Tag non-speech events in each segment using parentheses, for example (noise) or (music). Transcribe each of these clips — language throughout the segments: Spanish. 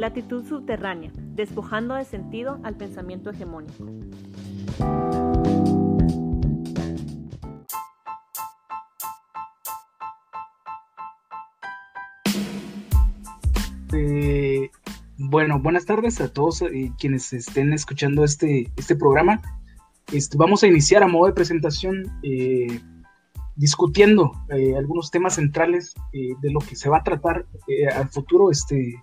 Latitud subterránea, despojando de sentido al pensamiento hegemónico. Eh, bueno, buenas tardes a todos eh, quienes estén escuchando este, este programa. Este, vamos a iniciar a modo de presentación eh, discutiendo algunos temas centrales de lo que se va a tratar al futuro este,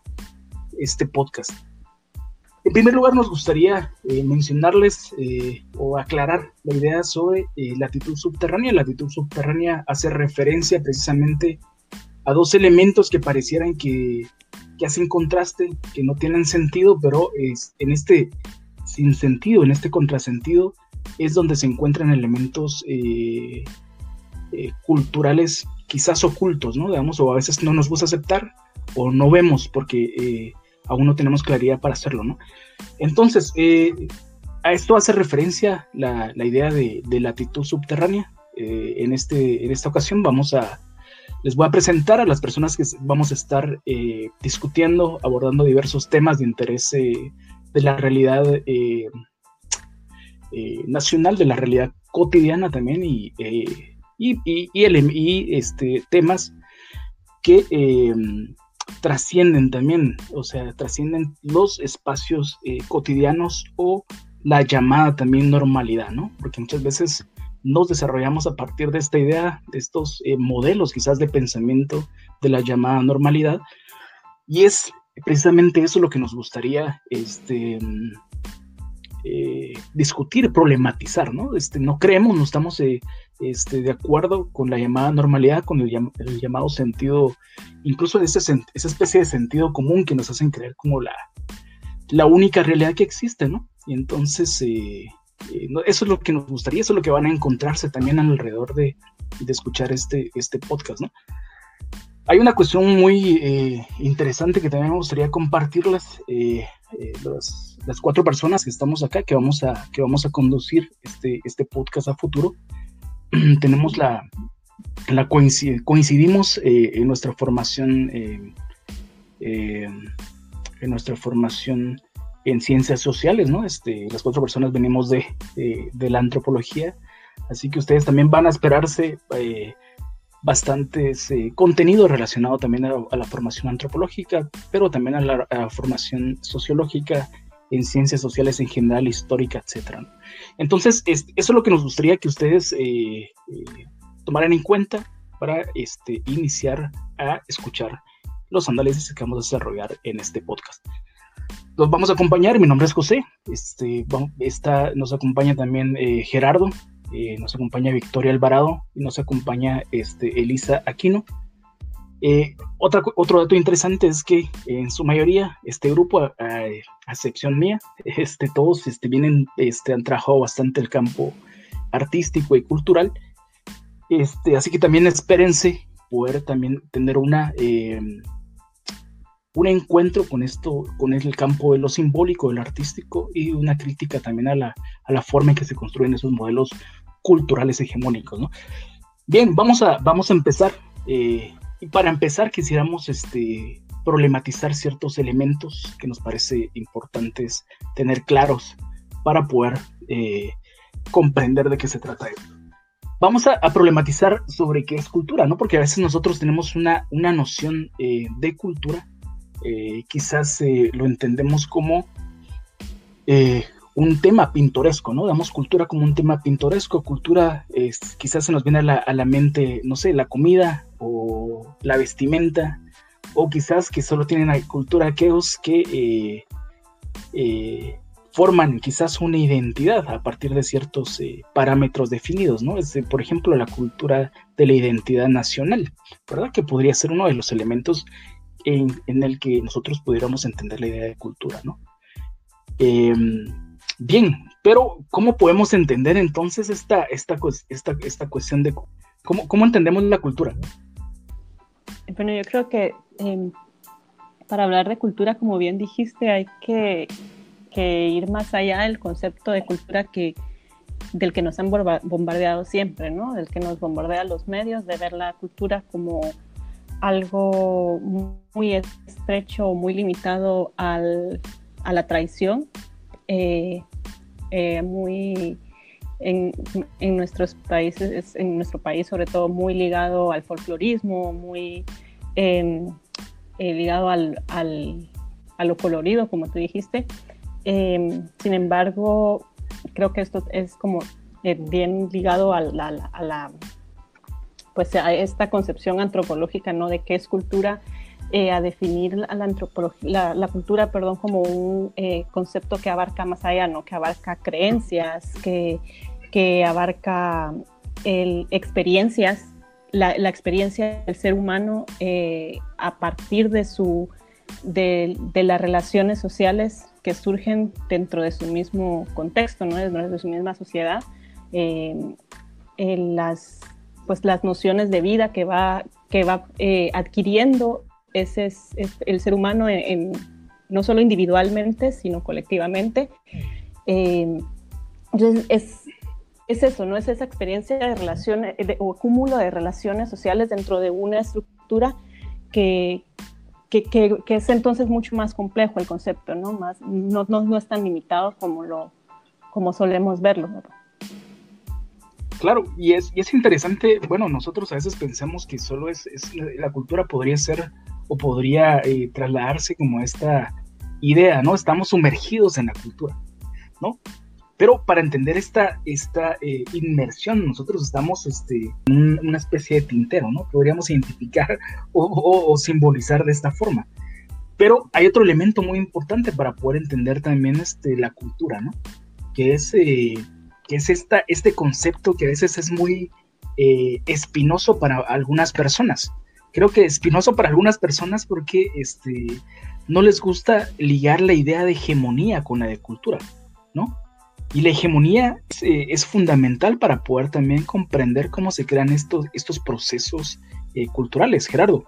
este podcast. En primer lugar, nos gustaría mencionarles o aclarar la idea sobre latitud subterránea. La latitud subterránea hace referencia precisamente a dos elementos que parecieran que que hacen contraste, que no tienen sentido, pero en este sin sentido, en este contrasentido, es donde se encuentran elementos eh, eh, culturales quizás ocultos, ¿no? Digamos, o a veces no nos gusta aceptar o no vemos porque eh, aún no tenemos claridad para hacerlo, ¿no? Entonces, a esto hace referencia la, idea de, latitud subterránea. en, este, en esta ocasión vamos a, les voy a presentar a las personas que vamos a estar eh, discutiendo, abordando diversos temas de interés eh, de la realidad eh, nacional, de la realidad cotidiana también y, y, este, temas que trascienden también, o sea, trascienden los espacios cotidianos o la llamada también normalidad, ¿no? Porque muchas veces nos desarrollamos a partir de esta idea, de estos eh, modelos quizás de pensamiento de la llamada normalidad. Y es precisamente eso lo que nos gustaría este, eh, discutir, problematizar, ¿no? Este, no creemos, no estamos eh, este, de acuerdo con la llamada normalidad, con el, llamado sentido, incluso esa especie de sentido común que nos hacen creer como la, la única realidad que existe, ¿no? Y entonces eh, eso es lo que nos gustaría, eso es lo que van a encontrarse también alrededor de, escuchar este, este podcast. Hay una cuestión muy eh, interesante que también me gustaría compartirles. Eh, las cuatro personas que estamos acá, que vamos a, que vamos a conducir este, este podcast a futuro, (clears throat) tenemos la, la coincidimos en nuestra formación, en nuestra formación en ciencias sociales, ¿no? Este, las cuatro personas venimos de, de, la antropología, así que ustedes también van a esperarse eh, bastantes eh, contenido relacionado también a, la formación antropológica, pero también a la, formación sociológica en ciencias sociales en general, histórica, etc. Entonces, eso es lo que nos gustaría que ustedes eh, tomaran en cuenta para este, iniciar a escuchar los análisis que vamos a desarrollar en este podcast los vamos a acompañar. Mi nombre es José. Este, está, nos acompaña también eh, Gerardo, eh, nos acompaña Victoria Alvarado y nos acompaña este, Elisa Aquino. Eh, otra, otro dato interesante es que en su mayoría este grupo, a, a, sección mía, (laughs) este, todos este, vienen, este, han trabajado bastante el campo artístico y cultural. Este, así que también espérense poder también tener una un encuentro con esto, con el campo de lo simbólico, de lo artístico y una crítica también a la, a la forma en que se construyen esos modelos culturales hegemónicos. ¿no? Bien, vamos a, vamos a empezar. Eh, y para empezar quisiéramos este, problematizar ciertos elementos que nos parece importantes tener claros para poder eh, comprender de qué se trata esto. Vamos a, problematizar sobre qué es cultura, ¿no? Porque a veces nosotros tenemos una, una noción eh, de cultura eh, quizás lo entendemos como un tema pintoresco, ¿no? Damos cultura como un tema pintoresco, cultura quizás se nos viene a la, mente, no sé, la comida o la vestimenta, o quizás que solo tienen cultura aquellos que forman quizás una identidad a partir de ciertos parámetros definidos, ¿no? Por ejemplo, la cultura de la identidad nacional, ¿verdad? Que podría ser uno de los elementos en, el que nosotros pudiéramos entender la idea de cultura, ¿no? Bien, pero ¿cómo podemos entender entonces esta, esta, esta, esta cuestión de cómo, cómo entendemos la cultura? Bueno, yo creo que em, para hablar de cultura, como bien dijiste, hay que, que, ir más allá del concepto de cultura que, del que nos han bombardeado siempre, ¿no? Del que nos bombardea los medios, de ver la cultura como algo muy estrecho, muy limitado al, a la traición, eh, eh, muy en, en, nuestros países, en nuestro país sobre todo muy ligado al folclorismo, muy em, eh, ligado al, al, a lo colorido, como tú dijiste. Em, sin embargo, creo que esto es como bien ligado a a la pues a esta concepción antropológica, ¿no? De qué es cultura, eh, a definir la, la, la, cultura, perdón, como un eh, concepto que abarca más allá, ¿no? Que abarca creencias, que, que abarca experiencias, la, experiencia del ser humano eh, a partir de su de, de, las relaciones sociales que surgen dentro de su mismo contexto, ¿no? dentro de su misma sociedad, en las pues las nociones de vida que va, que va eh, adquiriendo ese es, el ser humano en, no solo individualmente, sino colectivamente. Eh, entonces, es, es, eso, ¿no? Es esa experiencia de relaciones o cúmulo de relaciones sociales dentro de una estructura que, que, que, es entonces mucho más complejo el concepto, ¿no? Más, no, no, no es tan limitado como, lo, como solemos verlo. Claro, y es, y es interesante, bueno, nosotros a veces pensamos que solo es, la cultura podría ser o podría eh, trasladarse como esta idea, ¿no? Estamos sumergidos en la cultura, ¿no? Pero para entender esta, esta eh, inmersión, nosotros estamos este, en una especie de tintero, ¿no? Podríamos identificar o, simbolizar de esta forma. Pero hay otro elemento muy importante para poder entender también este, la cultura, ¿no? Que es eh, que es esta, este concepto que a veces es muy espinoso para algunas personas. Creo que espinoso para algunas personas porque este, no les gusta ligar la idea de hegemonía con la de cultura, ¿no? Y la hegemonía eh, es fundamental para poder también comprender cómo se crean estos, estos procesos eh, culturales. Gerardo.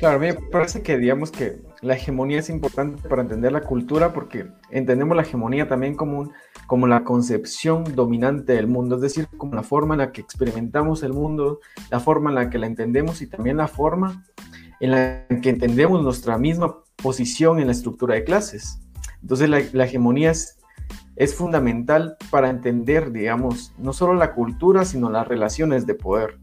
Claro, me parece que digamos que la hegemonía es importante para entender la cultura porque entendemos la hegemonía también como, como la concepción dominante del mundo, es decir, como la forma en la que experimentamos el mundo, la forma en la que la entendemos y también la forma en la que entendemos nuestra misma posición en la estructura de clases. Entonces la, hegemonía es, es fundamental para entender, digamos, no solo la cultura, sino las relaciones de poder.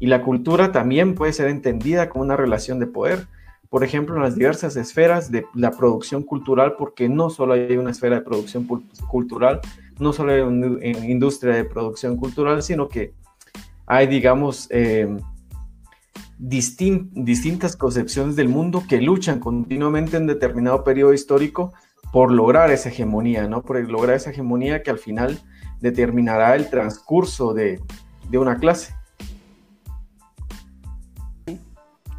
Y la cultura también puede ser entendida como una relación de poder, por ejemplo, en las diversas esferas de la producción cultural, porque no solo hay una esfera de producción cultural, no solo hay una industria de producción cultural, sino que hay, digamos, em, distintas concepciones del mundo que luchan continuamente en determinado periodo histórico por lograr esa hegemonía, ¿no? Por lograr esa hegemonía que al final determinará el transcurso de una clase.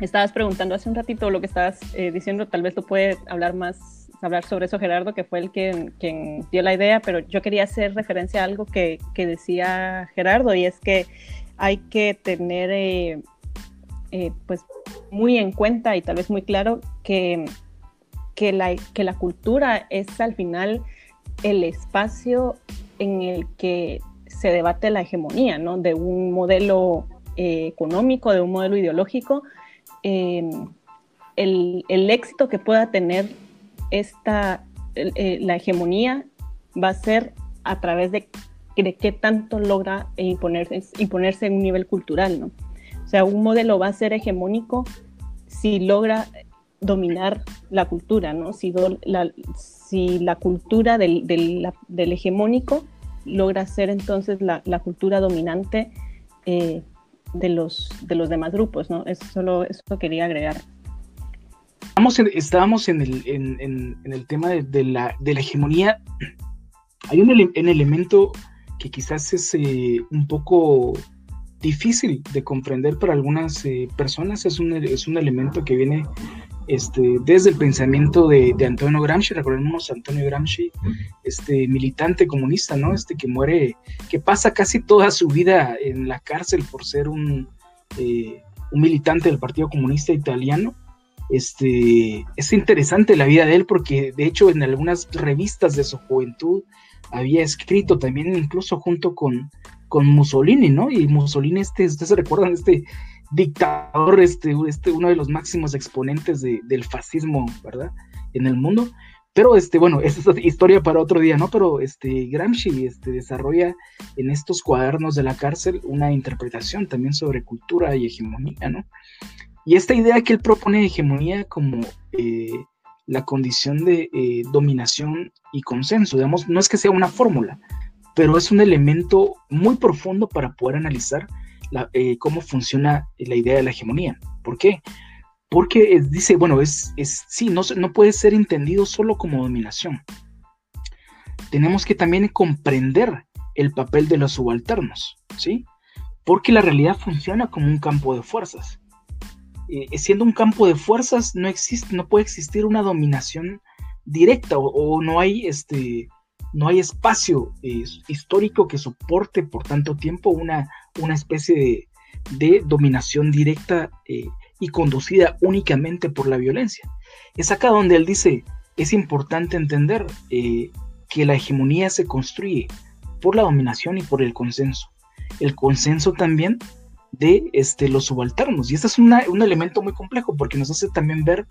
Estabas preguntando hace un ratito lo que estabas eh, diciendo, tal vez tú puedes hablar más, hablar sobre eso Gerardo, que fue el quien, quien dio la idea, pero yo quería hacer referencia a algo que, que decía Gerardo y es que hay que tener eh, eh, pues muy en cuenta y tal vez muy claro que, que, la, que la cultura es al final el espacio en el que se debate la hegemonía, ¿no? De un modelo económico, de un modelo ideológico, Em, el, éxito que pueda tener esta, eh, la hegemonía va a ser a través de, de qué tanto logra imponerse, imponerse en un nivel cultural, ¿no? O sea, un modelo va a ser hegemónico si logra dominar la cultura, ¿no? Si, la, si la cultura del, del, hegemónico logra ser entonces la, la cultura dominante eh, de los, de los demás grupos, ¿no? Eso solo eso quería agregar. estábamos en el, en, el tema de, la, de, la, hegemonía. Hay un, elemento que quizás es eh, un poco difícil de comprender para algunas eh, personas. Es un, es un elemento que viene este, desde el pensamiento de, Antonio Gramsci, recordemos a Antonio Gramsci, este militante comunista, ¿no? Este que muere, que pasa casi toda su vida en la cárcel por ser un, eh, un militante del Partido Comunista Italiano. Este, es interesante la vida de él porque de hecho en algunas revistas de su juventud había escrito también incluso junto con, con Mussolini, ¿no? Y Mussolini, este, ustedes recuerdan, este dictador, este, este, uno de los máximos exponentes del fascismo, ¿verdad? En el mundo. Pero, este, bueno, (laughs) esa es historia para otro día, ¿no? Pero este, Gramsci este, desarrolla en estos cuadernos de la cárcel una interpretación también sobre cultura y hegemonía, ¿no? Y esta idea que él propone de hegemonía como eh, la condición de eh, dominación y consenso, digamos, no es que sea una fórmula, pero es un elemento muy profundo para poder analizar eh, cómo funciona la idea de la hegemonía. ¿Por qué? Porque dice, bueno, es, es sí, no, no puede ser entendido solo como dominación. Tenemos que también comprender el papel de los subalternos, ¿sí? Porque la realidad funciona como un campo de fuerzas. Eh, siendo un campo de fuerzas, no existe, no puede existir una dominación directa o, no hay este, no hay espacio histórico que soporte por tanto tiempo una, una especie de, dominación directa eh, y conducida únicamente por la violencia. Es acá donde él dice, es importante entender eh, que la hegemonía se construye por la dominación y por el consenso. El consenso también de este, los subalternos. Y este es un elemento muy complejo porque nos hace también ver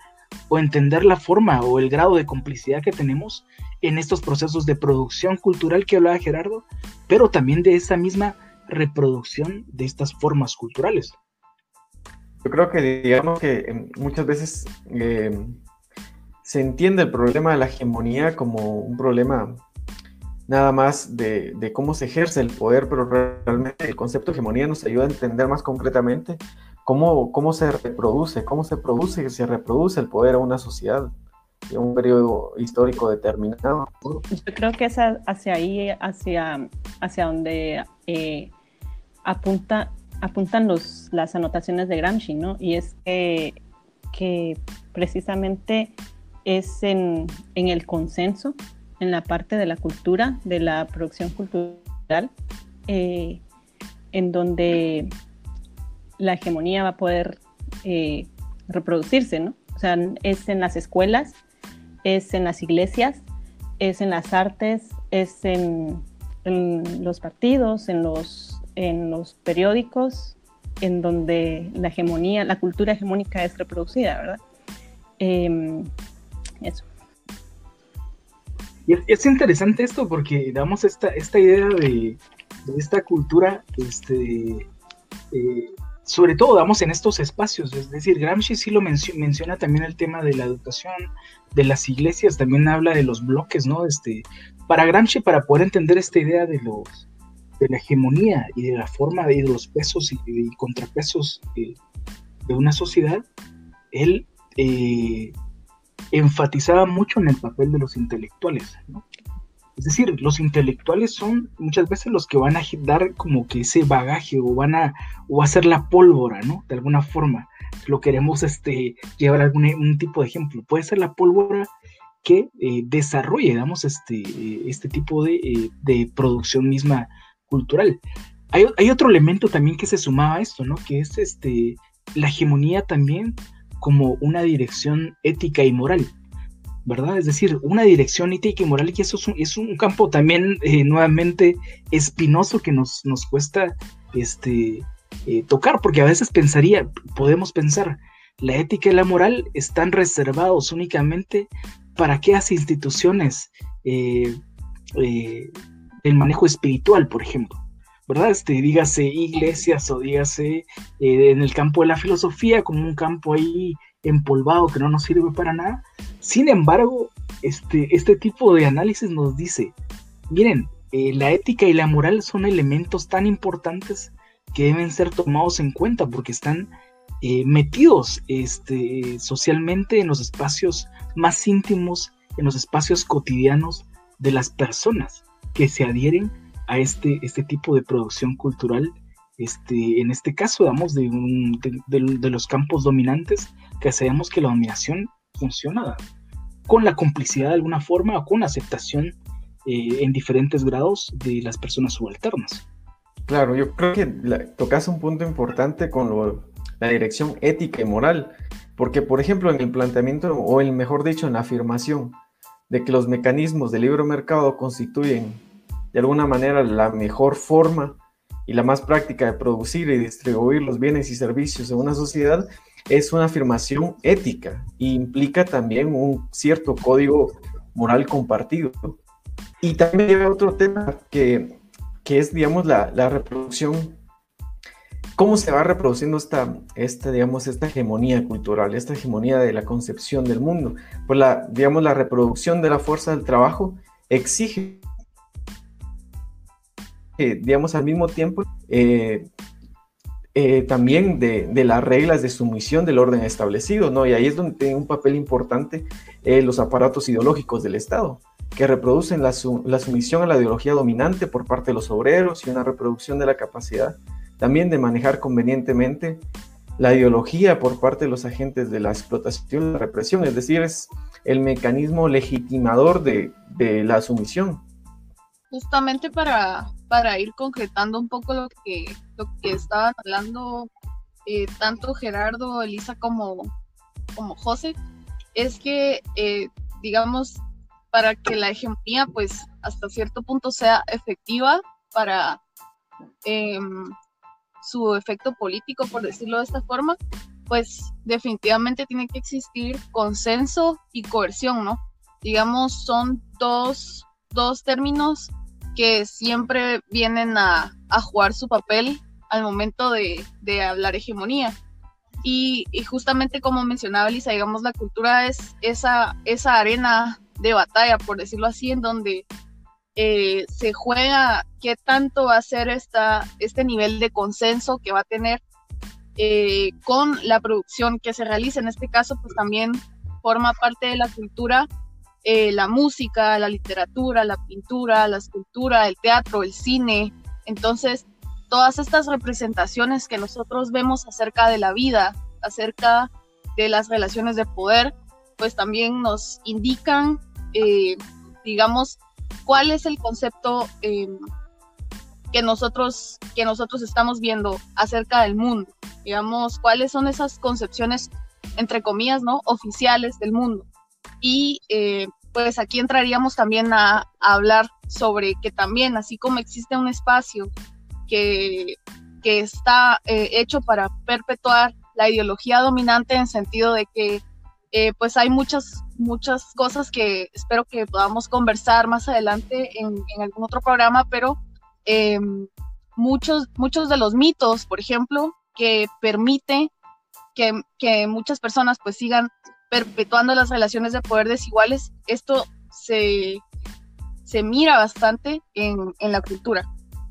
o entender la forma o el grado de complicidad que tenemos en estos procesos de producción cultural que hablaba Gerardo, pero también de esa misma reproducción de estas formas culturales. Yo creo que digamos que em, muchas veces em, se entiende el problema de la hegemonía como un problema nada más de, cómo se ejerce el poder, pero realmente el concepto de hegemonía nos ayuda a entender más concretamente cómo, cómo se reproduce, cómo se produce y se reproduce el poder a una sociedad en un periodo histórico determinado. Yo creo que es hacia ahí, hacia, hacia donde eh, apunta, apuntan los, las anotaciones de Gramsci, ¿no? Y es que, que precisamente es en, en, el consenso, en la parte de la cultura, de la producción cultural, eh, en donde la hegemonía va a poder eh, reproducirse, ¿no? O sea, es en las escuelas, es en las iglesias, es en las artes, es en, los partidos, en los en los periódicos en donde la hegemonía, la cultura hegemónica es reproducida, ¿verdad? Em, eso. Es, interesante esto porque damos esta, esta idea de, esta cultura, este, eh, sobre todo damos en estos espacios, es decir, Gramsci sí lo menciona también el tema de la educación, de las iglesias, también habla de los bloques, ¿no? Este, para Gramsci, para poder entender esta idea de los, de la hegemonía y de la forma de, los pesos y, contrapesos de, una sociedad, él eh, enfatizaba mucho en el papel de los intelectuales. Es decir, los intelectuales son muchas veces los que van a dar como que ese bagaje o van a o hacer la pólvora, ¿no? De alguna forma. Lo queremos este, llevar algún un tipo de ejemplo. Puede ser la pólvora que eh, desarrolle, digamos, este, este tipo de, eh, de producción misma cultural. Hay, otro elemento también que se sumaba a esto, ¿no? Que es este, la hegemonía también como una dirección ética y moral, ¿verdad? Es decir, una dirección ética y moral, y eso es un, campo también eh, nuevamente espinoso que nos, nos cuesta este, eh, tocar, porque a veces pensaría, podemos pensar, la ética y la moral están reservados únicamente para aquellas instituciones eh, el manejo espiritual, por ejemplo. ¿verdad? Este, dígase iglesias o dígase eh, en el campo de la filosofía como un campo ahí empolvado que no nos sirve para nada. Sin embargo, este, este tipo de análisis nos dice, miren, eh, la ética y la moral son elementos tan importantes que deben ser tomados en cuenta porque están eh, metidos este, socialmente en los espacios más íntimos, en los espacios cotidianos de las personas que se adhieren a este, este tipo de producción cultural, este, en este caso, damos de, de, los campos dominantes, que sabemos que la dominación funciona con la complicidad de alguna forma o con aceptación eh, en diferentes grados de las personas subalternas. Claro, yo creo que tocas un punto importante con la dirección ética y moral, porque por ejemplo en el planteamiento, o el mejor dicho, en la afirmación de que los mecanismos del libre mercado constituyen de alguna manera la mejor forma y la más práctica de producir y distribuir los bienes y servicios en una sociedad es una afirmación ética e implica también un cierto código moral compartido. Y también hay otro tema que, que es, digamos, la, la, reproducción, cómo se va reproduciendo esta, esta, digamos, esta hegemonía cultural, esta hegemonía de la concepción del mundo. Pues la, digamos, la reproducción de la fuerza del trabajo exige, eh, digamos, al mismo tiempo, eh, eh, también de, de, las reglas de sumisión del orden establecido, ¿no? Y ahí es donde tienen un papel importante los aparatos ideológicos del Estado que reproducen la, sumisión a la ideología dominante por parte de los obreros y una reproducción de la capacidad también de manejar convenientemente la ideología por parte de los agentes de la explotación y la represión, es decir, es el mecanismo legitimador de, la sumisión. Justamente para, para, ir concretando un poco lo que, lo que estaban hablando eh, tanto Gerardo, Elisa como, como José, es que, eh, digamos, para que la hegemonía, pues, hasta cierto punto sea efectiva para em, su efecto político, por decirlo de esta forma, pues definitivamente tiene que existir consenso y coerción, ¿no? Digamos, son dos, dos términos que siempre vienen a, a, jugar su papel al momento de, de hablar hegemonía. Y, y, justamente como mencionaba Lisa, digamos, la cultura es esa, esa arena de batalla, por decirlo así, en donde eh, se juega qué tanto va a ser esta, este nivel de consenso que va a tener eh, con la producción que se realiza. En este caso, pues también forma parte de la cultura eh, la música, la literatura, la pintura, la escultura, el teatro, el cine. Entonces, todas estas representaciones que nosotros vemos acerca de la vida, acerca de las relaciones de poder, pues también nos indican eh, digamos, cuál es el concepto em, que, nosotros, que nosotros estamos viendo acerca del mundo, digamos, cuáles son esas concepciones, entre comillas, ¿no? Oficiales del mundo. Y eh, pues aquí entraríamos también a, hablar sobre que también, así como existe un espacio que, que está eh, hecho para perpetuar la ideología dominante en sentido de que eh, pues hay muchas, muchas cosas que espero que podamos conversar más adelante en, algún otro programa, pero em, muchos, muchos de los mitos, por ejemplo, que permite que, muchas personas pues sigan perpetuando las relaciones de poder desiguales, esto se, se mira bastante en, en la cultura.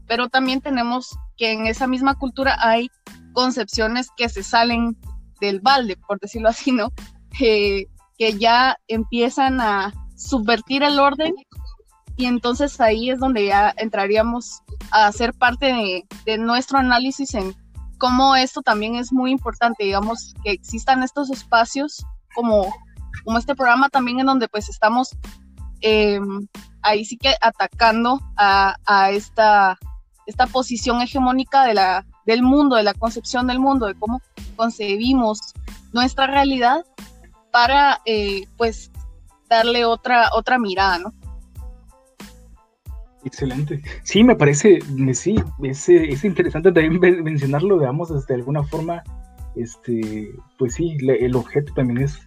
Pero también tenemos que en esa misma cultura hay concepciones que se salen del balde, por decirlo así, ¿no? que, ya empiezan a subvertir el orden y entonces ahí es donde ya entraríamos a hacer parte de, nuestro análisis en cómo esto también es muy importante, digamos, que existan estos espacios como, como este programa también en donde pues estamos em, ahí sí que atacando a, a, esta, esta posición hegemónica de la, del mundo, de la concepción del mundo, de cómo concebimos nuestra realidad para eh, pues darle otra, otra mirada, ¿no? Excelente. Sí, me parece, sí, es, es interesante también mencionarlo, digamos, de alguna forma, este, pues sí, el objeto también es,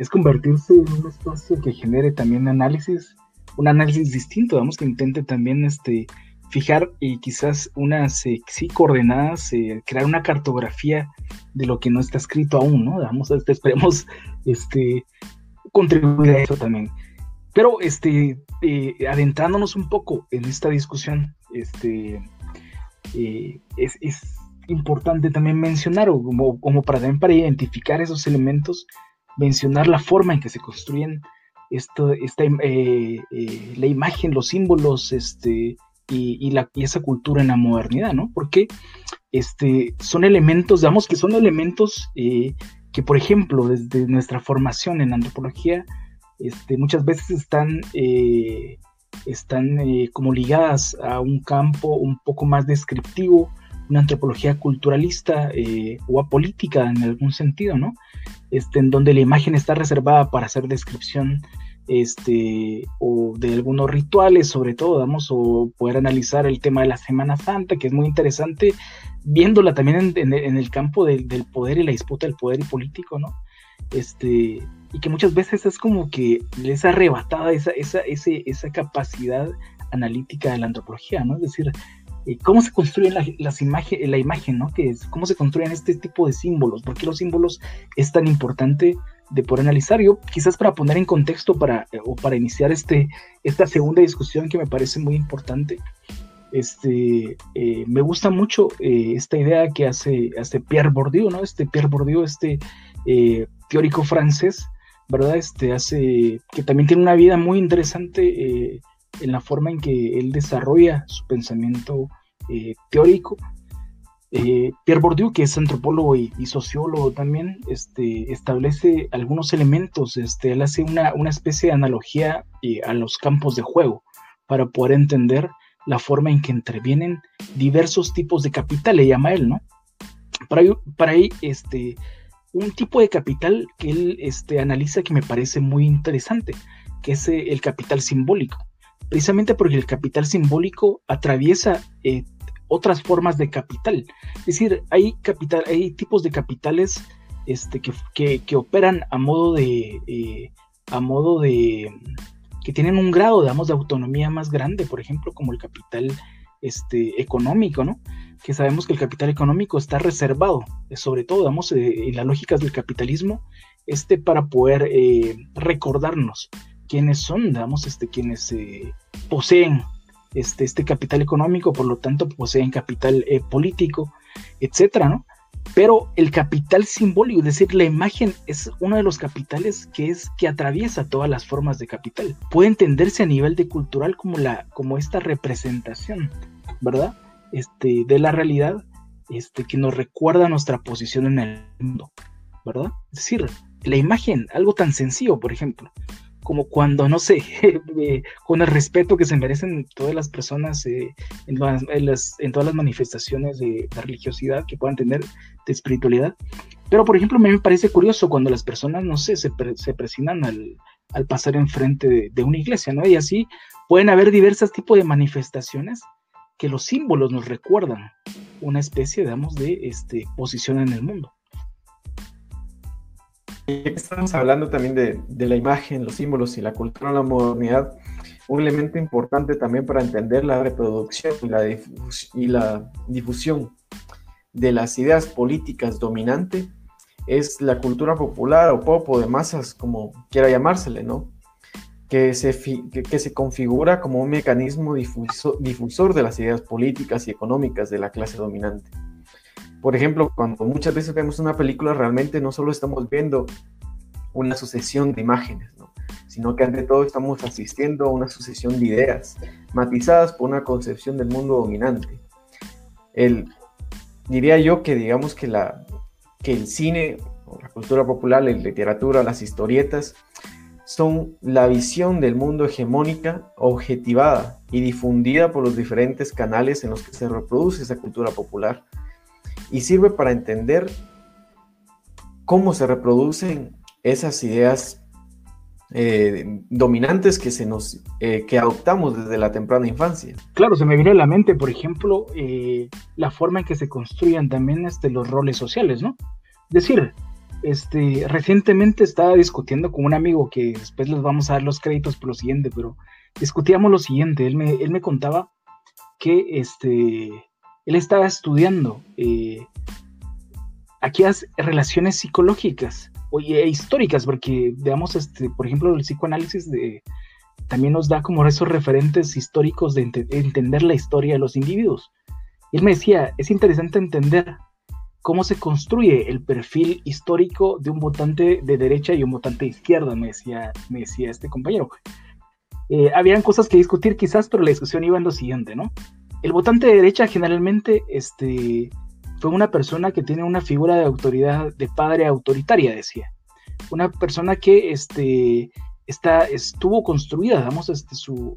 es convertirse en un espacio que genere también análisis, un análisis distinto, digamos, que intente también, este, fijar y quizás unas eh, sí coordenadas, eh, crear una cartografía de lo que no está escrito aún, ¿no? Vamos, (laughs) esperemos este, contribuir a eso también. Pero este, eh, adentrándonos un poco en esta discusión, este, es, es, importante también mencionar, o como, como para, también para identificar esos elementos, mencionar la forma en que se construyen esto, esta, la imagen, los símbolos, este, y, la, esa cultura en la modernidad, ¿no? Porque este, son elementos, digamos que son elementos eh, que, por ejemplo, desde nuestra formación en antropología, este, muchas veces están, eh, están eh, como ligadas a un campo un poco más descriptivo, una antropología culturalista o apolítica en algún sentido, ¿no? Este, en donde la imagen está reservada para hacer descripción este, o de algunos rituales, sobre todo, vamos, o poder analizar el tema de la Semana Santa, que es muy interesante, viéndola también en, el campo del, poder y la disputa del poder y político, ¿no? Este, y que muchas veces es como que les arrebatada esa, esa, esa capacidad analítica de la antropología, ¿no? Es decir, eh, cómo se construyen las imágenes, la imagen, ¿no? Que es, cómo se construyen este tipo de símbolos, por qué los símbolos es tan importante de poder analizar. Yo quizás para poner en contexto para, eh, o para iniciar este, esta segunda discusión que me parece muy importante, este, eh, me gusta mucho esta idea que hace, hace Pierre Bourdieu, ¿no? Este Pierre Bourdieu, este teórico francés, ¿verdad? Este hace, que también tiene una vida muy interesante en la forma en que él desarrolla su pensamiento eh, teórico. Eh, Pierre Bourdieu, que es antropólogo y, sociólogo también, este, establece algunos elementos, este, él hace una, especie de analogía eh, a los campos de juego para poder entender la forma en que intervienen diversos tipos de capital, le llama él, ¿no? Para, para ahí, este, un tipo de capital que él este, analiza que me parece muy interesante, que es el capital simbólico precisamente porque el capital simbólico atraviesa eh, otras formas de capital. Es decir, hay, capital, hay tipos de capitales este, que, operan a modo de... Eh, a modo de que tienen un grado, digamos, de autonomía más grande, por ejemplo, como el capital este, económico, ¿no? Que sabemos que el capital económico está reservado, eh, sobre todo, digamos, en las lógicas del capitalismo, este, para poder recordarnos quiénes son, digamos, este, quienes eh, poseen este, este capital económico, por lo tanto poseen capital eh, político, etcétera, ¿no? Pero el capital simbólico, es decir, la imagen es uno de los capitales que es que atraviesa todas las formas de capital. Puede entenderse a nivel de cultural como la como esta representación, ¿verdad? Este de la realidad, este que nos recuerda nuestra posición en el mundo, ¿verdad? Es decir, la imagen, algo tan sencillo, por ejemplo, como cuando, no sé, (laughs) eh, con el respeto que se merecen todas las personas eh, en, todas las manifestaciones de, religiosidad que puedan tener, de espiritualidad. Pero, por ejemplo, me parece curioso cuando las personas, no sé, se, se presionan al, pasar enfrente de, una iglesia, ¿no? Y así pueden haber diversos tipos de manifestaciones que los símbolos nos recuerdan una especie, digamos, de este, posición en el mundo estamos hablando también de, la imagen, los símbolos y la cultura en la modernidad, un elemento importante también para entender la reproducción y la, y la difusión de las ideas políticas dominantes es la cultura popular o pop o de masas, como quiera llamársele, ¿no? Que se, que, se configura como un mecanismo difusor de las ideas políticas y económicas de la clase dominante. Por ejemplo, cuando muchas veces vemos una película, realmente no solo estamos viendo una sucesión de imágenes, sino que ante todo estamos asistiendo a una sucesión de ideas, matizadas por una concepción del mundo dominante. El, diría yo que digamos que, la, que el cine, la cultura popular, la literatura, las historietas, son la visión del mundo hegemónica, objetivada y difundida por los diferentes canales en los que se reproduce esa cultura popular y sirve para entender cómo se reproducen esas ideas eh, dominantes que se nos eh, que adoptamos desde la temprana infancia. Claro, se me viene a la mente, por ejemplo, eh, la forma en que se construyen también este, los roles sociales, ¿no? Es decir, este, recientemente estaba discutiendo con un amigo que después les vamos a dar los créditos por lo siguiente, pero discutíamos lo siguiente, él me, él me contaba que este, él estaba estudiando eh, aquellas relaciones psicológicas e históricas, porque, veamos, este, por ejemplo, el psicoanálisis también nos da como esos referentes históricos de entender la historia de los individuos. él me decía, es interesante entender cómo se construye el perfil histórico de un votante de derecha y un votante de izquierda, me decía, me decía este compañero. Eh, habían cosas que discutir quizás, pero la discusión iba en lo siguiente, ¿no? El votante de derecha generalmente este, fue una persona que tiene una figura de autoridad, de padre autoritaria, decía. Una persona que este, está, estuvo construida, digamos, este, su,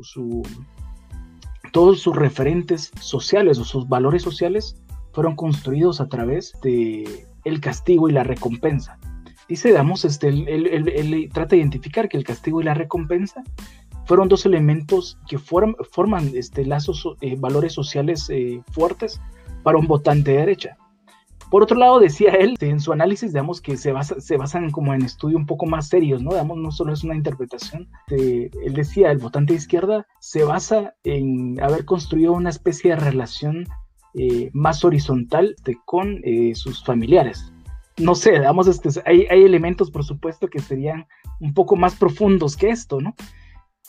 todos sus referentes sociales o sus valores sociales fueron construidos a través de el castigo y la recompensa. dice, digamos, este, él, trata de identificar que el castigo y la recompensa fueron dos elementos que forman este, lazos, eh, valores sociales eh, fuertes para un votante de derecha. Por otro lado, decía él, en su análisis, digamos, que se, basa, se basan como en estudios un poco más serios, ¿no? Digamos, no solo es una interpretación. él decía, el votante de izquierda se basa en haber construido una especie de relación eh, más horizontal con sus familiares. No sé, digamos, este, hay, hay, elementos, por supuesto, que serían un poco más profundos que esto, ¿no?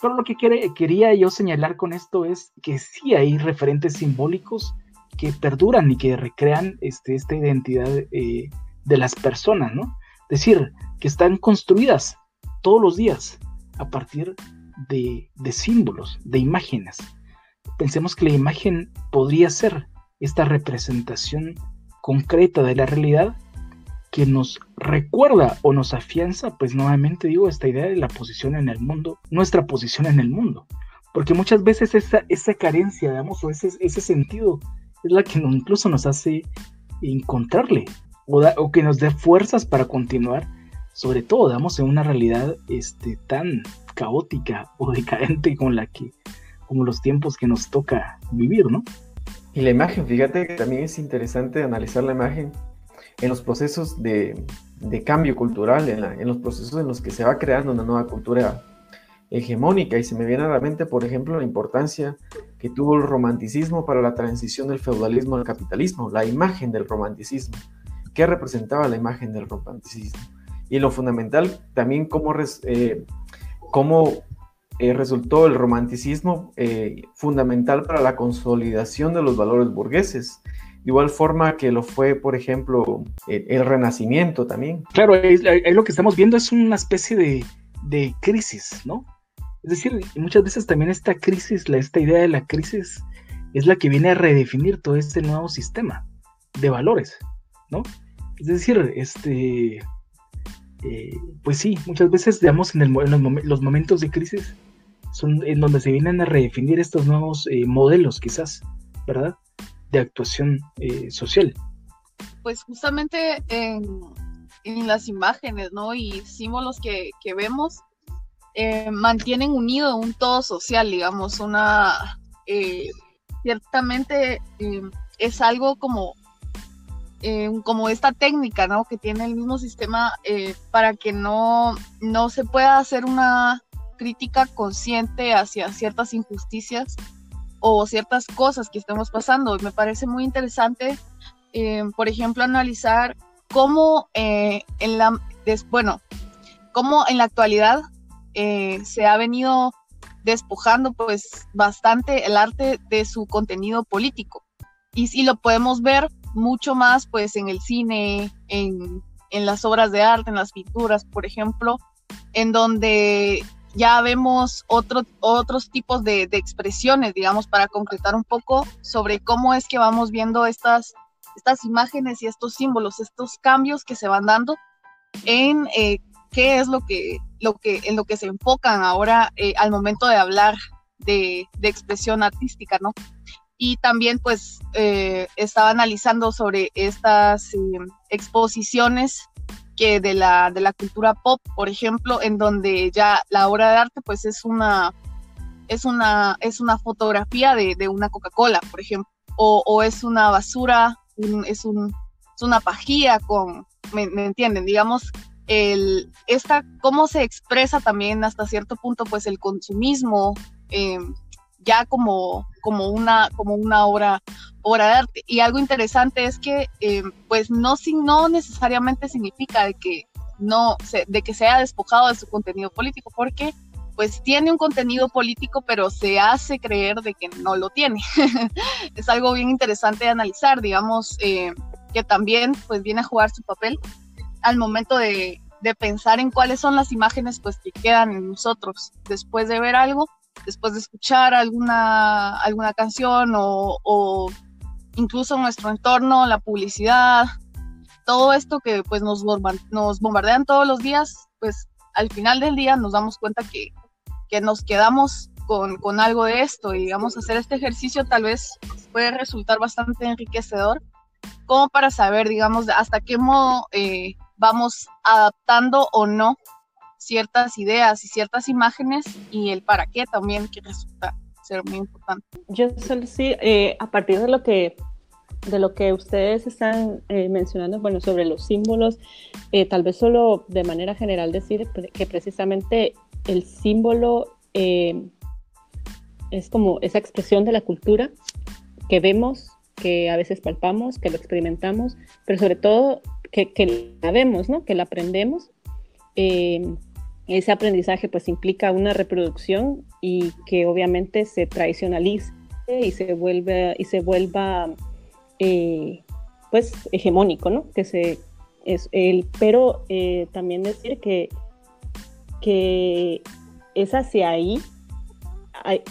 Pero lo que quiere, quería yo señalar con esto es que sí hay referentes simbólicos que perduran y que recrean este, esta identidad eh, de las personas, ¿no? Es decir, que están construidas todos los días a partir de, de símbolos, de imágenes. Pensemos que la imagen podría ser esta representación concreta de la realidad que nos recuerda o nos afianza, pues nuevamente digo, esta idea de la posición en el mundo, nuestra posición en el mundo. Porque muchas veces esa, esa carencia, digamos, o ese, ese sentido es la que incluso nos hace encontrarle o, que nos dé fuerzas para continuar, sobre todo, damos en una realidad este, tan caótica o decadente con la que, como los tiempos que nos toca vivir, ¿no? Y la imagen, fíjate que también es interesante analizar la imagen en los procesos de, cambio cultural, en, en, los procesos en los que se va creando una nueva cultura hegemónica. Y se me viene a la mente, por ejemplo, la importancia que tuvo el romanticismo para la transición del feudalismo al capitalismo, la imagen del romanticismo. ¿Qué representaba la imagen del romanticismo? Y lo fundamental también cómo, eh, cómo eh, resultó el romanticismo eh, fundamental para la consolidación de los valores burgueses. De igual forma que lo fue, por ejemplo, el, Renacimiento también. Claro, ahí, lo que estamos viendo es una especie de, de crisis, ¿no? Es decir, muchas veces también esta crisis, esta idea de la crisis, es la que viene a redefinir todo este nuevo sistema de valores, ¿no? Es decir, este, eh, pues sí, muchas veces, digamos, en, los, momentos de crisis son en donde se vienen a redefinir estos nuevos eh, modelos, quizás, ¿verdad? De actuación eh, social. Pues justamente en, las imágenes, ¿no? Y símbolos que, vemos, eh, mantienen unido un todo social, digamos, una, eh, ciertamente eh, es algo como, como esta técnica, ¿no? Que tiene el mismo sistema para que no, no se pueda hacer una crítica consciente hacia ciertas injusticias o ciertas cosas que estamos pasando. Me parece muy interesante, por ejemplo, analizar cómo en la, bueno, cómo en la actualidad eh, se ha venido despojando pues bastante el arte de su contenido político. Y, si lo podemos ver mucho más pues en el cine, en, las obras de arte, en las pinturas, por ejemplo, en donde ya vemos otro, otros tipos de, expresiones, digamos, para concretar un poco sobre cómo es que vamos viendo estas, estas imágenes y estos símbolos, estos cambios que se van dando en eh, qué es lo que, lo que, en lo que se enfocan ahora eh, al momento de hablar de, expresión artística, ¿no? Y también pues eh, estaba analizando sobre estas eh, exposiciones que de la, de la cultura pop, por ejemplo, en donde ya la obra de arte pues es una, es una, es una fotografía de, una Coca-Cola, por ejemplo, o, es una basura, es, un, es una pajilla con, ¿me, ¿me, entienden? Digamos, el, esta, cómo se expresa también hasta cierto punto pues el consumismo, eh, ya como, como, una, como una obra, obra de arte. Y algo interesante es que eh, pues no, no necesariamente significa de que, no, se, de que sea despojado de su contenido político, porque pues tiene un contenido político, pero se hace creer de que no lo tiene. (laughs) es algo bien interesante de analizar, digamos, eh, que también pues viene a jugar su papel al momento de, pensar en cuáles son las imágenes pues que quedan en nosotros después de ver algo, después de escuchar alguna, alguna canción o, incluso nuestro entorno, la publicidad, todo esto que pues nos, bombardean todos los días, pues al final del día nos damos cuenta que, que nos quedamos con, con, algo de esto y digamos hacer este ejercicio tal vez puede resultar bastante enriquecedor como para saber digamos hasta qué modo eh, vamos adaptando o no ciertas ideas y ciertas imágenes y el para qué también que resulta ser muy importante. Yo solo sí, eh, a partir de lo que de lo que ustedes están eh, mencionando, bueno, sobre los símbolos, eh, tal vez solo de manera general decir que precisamente el símbolo es como esa expresión de la cultura que vemos, que a veces palpamos, que lo experimentamos, pero sobre todo que, que la vemos, ¿no? que la aprendemos ese aprendizaje pues implica una reproducción y que obviamente se tradicionalice y se vuelve y se vuelva eh, pues hegemónico, ¿no? Que se es el, pero eh, también decir que, que es hacia ahí,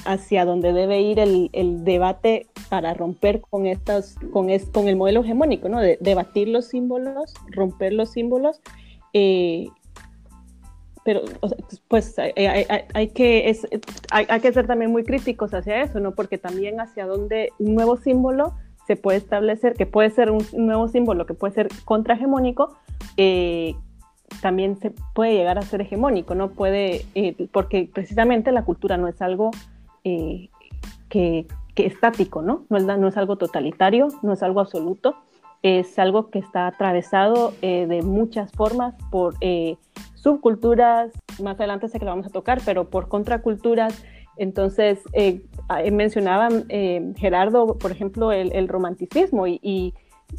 hacia donde debe ir el, el debate para romper con estas, con, es, con el modelo hegemónico, ¿no? De, debatir los símbolos, romper los símbolos eh, pero pues hay, que es, hay, que ser también muy críticos hacia eso, ¿no? Porque también hacia dónde un nuevo símbolo se puede establecer, que puede ser un nuevo símbolo, que puede ser contrahegemónico, eh, también se puede llegar a ser hegemónico, ¿no? Puede, eh, porque precisamente la cultura no es algo eh, que, que, estático, ¿no? No es, no es algo totalitario, no es algo absoluto, es algo que está atravesado de muchas formas por subculturas, más adelante sé que lo vamos a tocar, pero por contraculturas. Entonces, eh, mencionaba eh, Gerardo, por ejemplo, el, romanticismo y,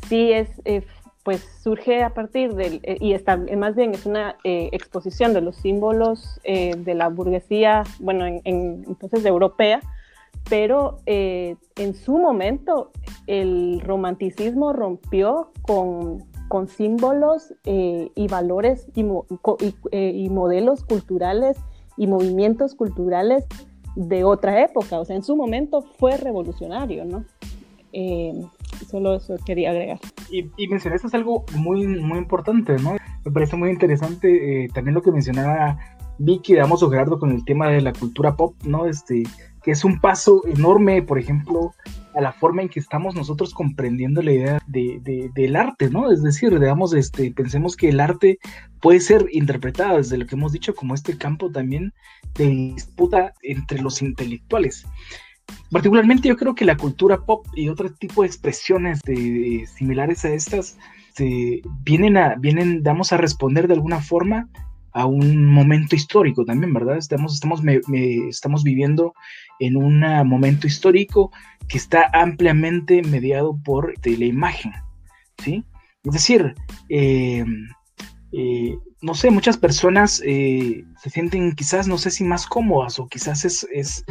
sí es, eh, pues surge a partir del, eh, y está, más bien es una exposición de los símbolos de la burguesía, bueno, en, entonces europea, pero en su momento el romanticismo rompió con con símbolos eh, y valores eh, y, modelos culturales y movimientos culturales de otra época. O sea, en su momento fue revolucionario, ¿no? Eh, solo eso quería agregar. Y, y mencionaste algo muy, muy importante, ¿no? Me parece muy interesante también lo que mencionaba Vicky, damos o Gerardo con el tema de la cultura pop, ¿no? Este, que es un paso enorme, por ejemplo, a la forma en que estamos nosotros comprendiendo la idea de, del arte, ¿no? Es decir, digamos, este, pensemos que el arte puede ser interpretado desde lo que hemos dicho como este campo también de disputa entre los intelectuales. Particularmente yo creo que la cultura pop y otro tipo de expresiones similares a estas vienen, a, a responder de alguna forma a un momento histórico también, ¿verdad? Estamos, estamos, estamos viviendo en un momento histórico que está ampliamente mediado por la imagen, ¿sí? Es decir, eh, eh, no sé, muchas personas eh, se sienten quizás, no sé si más cómodas o quizás es,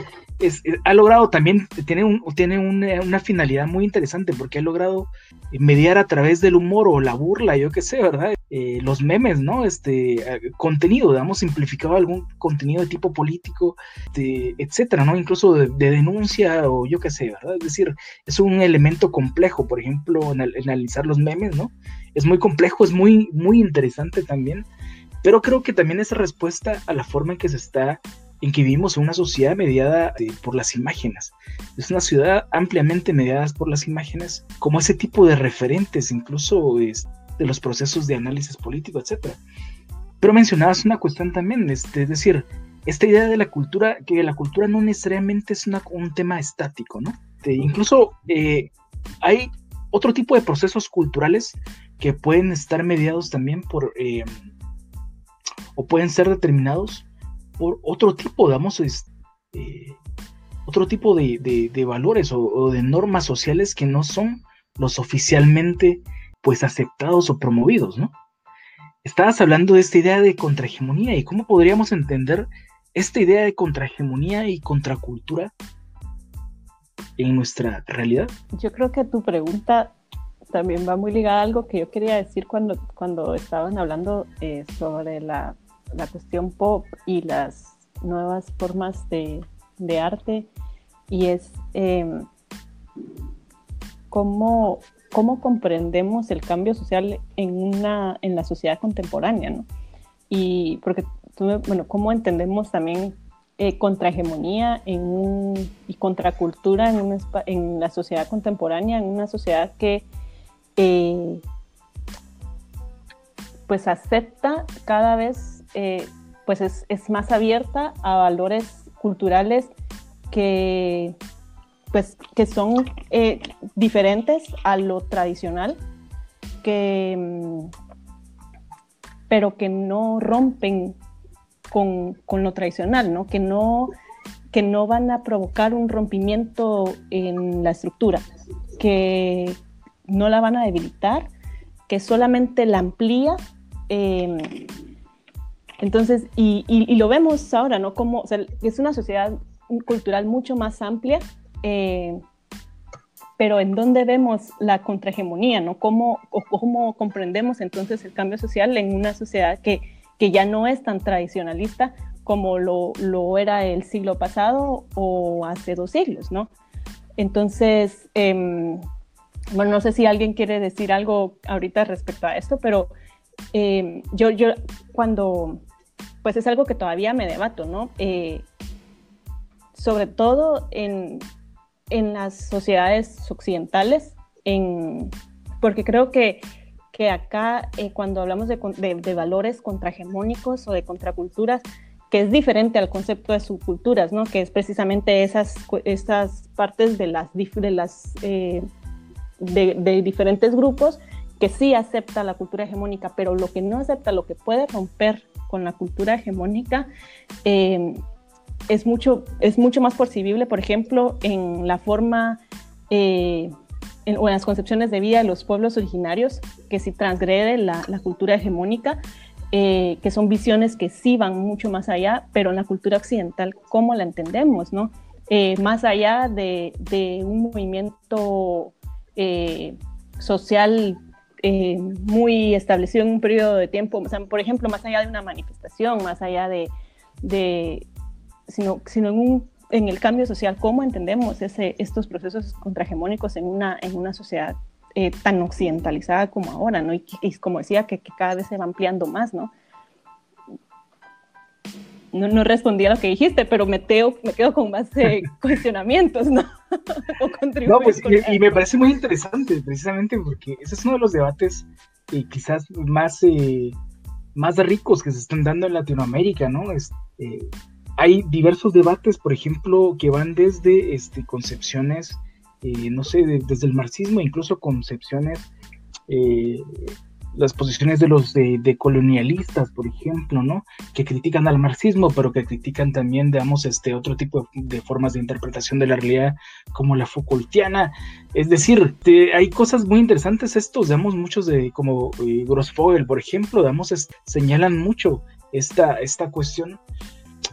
ha logrado también, tiene, tiene una, finalidad muy interesante porque ha logrado mediar a través del humor o la burla, yo qué sé, ¿verdad? Eh, los memes, ¿no? Este contenido, digamos, simplificado algún contenido de tipo político, etcétera, ¿no? Incluso de, denuncia o yo qué sé, ¿verdad? Es decir, es un elemento complejo, por ejemplo, analizar los memes, ¿no? Es muy complejo, es muy, muy interesante también pero creo que también es respuesta a la forma en que se está, en que vivimos en una sociedad mediada eh, por las imágenes. Es una ciudad ampliamente mediada por las imágenes, como ese tipo de referentes, incluso de los procesos de análisis político, etc. Pero mencionabas una cuestión también, este, es decir, esta idea de la cultura, que la cultura no necesariamente es un tema estático, ¿no? incluso eh, hay otro tipo de procesos culturales que pueden estar mediados también por eh, o pueden ser determinados por otro tipo, digamos, este, otro tipo de, valores o, de normas sociales que no son los oficialmente pues aceptados o promovidos, ¿no? Estabas hablando de esta idea de contrahegemonía y cómo podríamos entender esta idea de contrahegemonía y contracultura en nuestra realidad. Yo creo que tu pregunta también va muy ligada a algo que yo quería decir cuando, cuando estaban hablando eh, sobre la la cuestión pop y las nuevas formas de, arte y es em, cómo, comprendemos el cambio social en, una, en la sociedad contemporánea, ¿no? Y porque, bueno, cómo entendemos también eh, contrahegemonía y contracultura en, en la sociedad contemporánea, en una sociedad que eh, pues acepta cada vez, eh, pues es, es, más abierta a valores culturales que, pues, que son eh, diferentes a lo tradicional, que, mm, pero que no rompen con, con lo tradicional, ¿no? Que, no, que no van a provocar un rompimiento en la estructura, que no la van a debilitar, que solamente la amplía. Em, entonces, y, y, lo vemos ahora, ¿no? Como o sea, es una sociedad cultural mucho más amplia, eh, pero en dónde vemos la contrahegemonía, ¿no? ¿Cómo, ¿Cómo comprendemos entonces el cambio social en una sociedad que, que ya no es tan tradicionalista como lo, lo, era el siglo pasado o hace dos siglos, ¿no? Entonces, eh, bueno, no sé si alguien quiere decir algo ahorita respecto a esto, pero eh, yo, yo cuando, pues es algo que todavía me debato, ¿no? Eh, sobre todo en, en, las sociedades occidentales, en, porque creo que, que acá eh, cuando hablamos de, de, valores contrahegemónicos o de contraculturas, que es diferente al concepto de subculturas, ¿no? que es precisamente esas, esas partes de las, de las de, diferentes grupos que sí acepta la cultura hegemónica, pero lo que no acepta, lo que puede romper con la cultura hegemónica, eh, es, mucho, es mucho más percibible, por ejemplo, en la forma eh, o en las concepciones de vida de los pueblos originarios, que sí transgrede la, cultura hegemónica, eh, que son visiones que sí van mucho más allá, pero en la cultura occidental, ¿cómo la entendemos? No? más allá de, un movimiento social eh, muy establecido en un periodo de tiempo, por ejemplo, más allá de una manifestación, más allá de, de sino, sino en, un, el cambio social, cómo entendemos ese, estos procesos contrahegemónicos en una, en una sociedad eh, tan occidentalizada como ahora, ¿no? Y, como decía, que, cada vez se va ampliando más, ¿no? No, no, respondí a lo que dijiste, pero me, me quedo con más eh, (laughs) cuestionamientos, ¿no? (laughs) no, pues, y, me parece muy interesante, precisamente porque ese es uno de los debates eh, quizás más, eh, más ricos que se están dando en Latinoamérica, ¿no? hay diversos debates, por ejemplo, que van desde este, concepciones, no sé, desde el marxismo, incluso concepciones las posiciones de los de, colonialistas, por ejemplo, ¿no? Que critican al marxismo, pero que critican también, digamos, este otro tipo de, formas de interpretación de la realidad, como la Foucaultiana. Es decir, hay cosas muy interesantes estos, digamos, muchos de, como eh, Grossfogel, por ejemplo, digamos, señalan mucho esta, esta cuestión.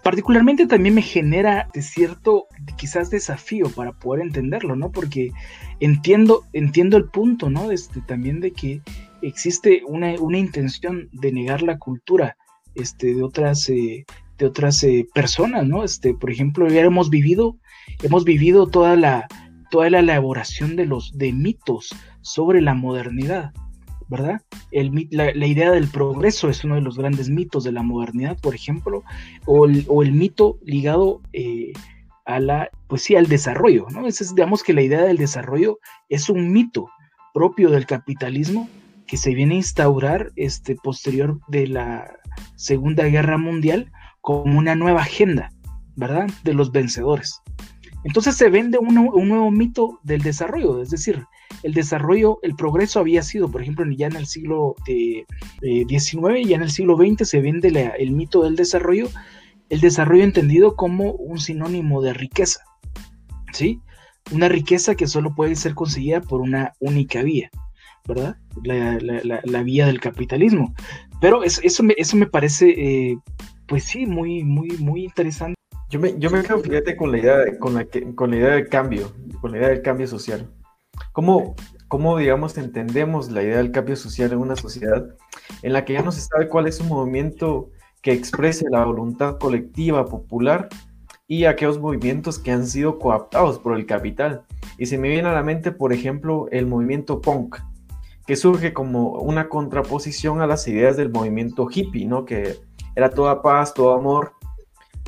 Particularmente también me genera de cierto, quizás desafío para poder entenderlo, ¿no? Porque entiendo, entiendo el punto, ¿no? Este, también de que existe una, intención de negar la cultura este, de otras, eh, de otras eh, personas, ¿no? Este, por ejemplo, ya hemos vivido, hemos vivido toda la, toda la elaboración de los de mitos sobre la modernidad, ¿verdad? El, la, idea del progreso es uno de los grandes mitos de la modernidad, por ejemplo, o el, mito ligado eh, a la, pues sí, al desarrollo, ¿no? Es, digamos que la idea del desarrollo es un mito propio del capitalismo que se viene a instaurar este, posterior de la Segunda Guerra Mundial como una nueva agenda, ¿verdad? De los vencedores. Entonces se vende un, nuevo mito del desarrollo, es decir, el desarrollo, el progreso había sido, por ejemplo, ya en el siglo XIX, eh, ya en el siglo XX se vende el mito del desarrollo, el desarrollo entendido como un sinónimo de riqueza, ¿sí? Una riqueza que solo puede ser conseguida por una única vía. ¿Verdad? La, vía del capitalismo. Pero eso, me, eso me parece, eh, pues sí, muy, muy, muy interesante. Yo me, yo me quedo, fíjate, con la, idea, con, la con la idea del cambio, con la idea del cambio social. ¿Cómo, ¿Cómo, digamos, entendemos la idea del cambio social en una sociedad en la que ya no se sabe cuál es un movimiento que exprese la voluntad colectiva, popular, y aquellos movimientos que han sido coaptados por el capital? Y se me viene a la mente, por ejemplo, el movimiento punk, surge como una contraposición a las ideas del movimiento hippie, ¿no? Que era toda paz, todo amor,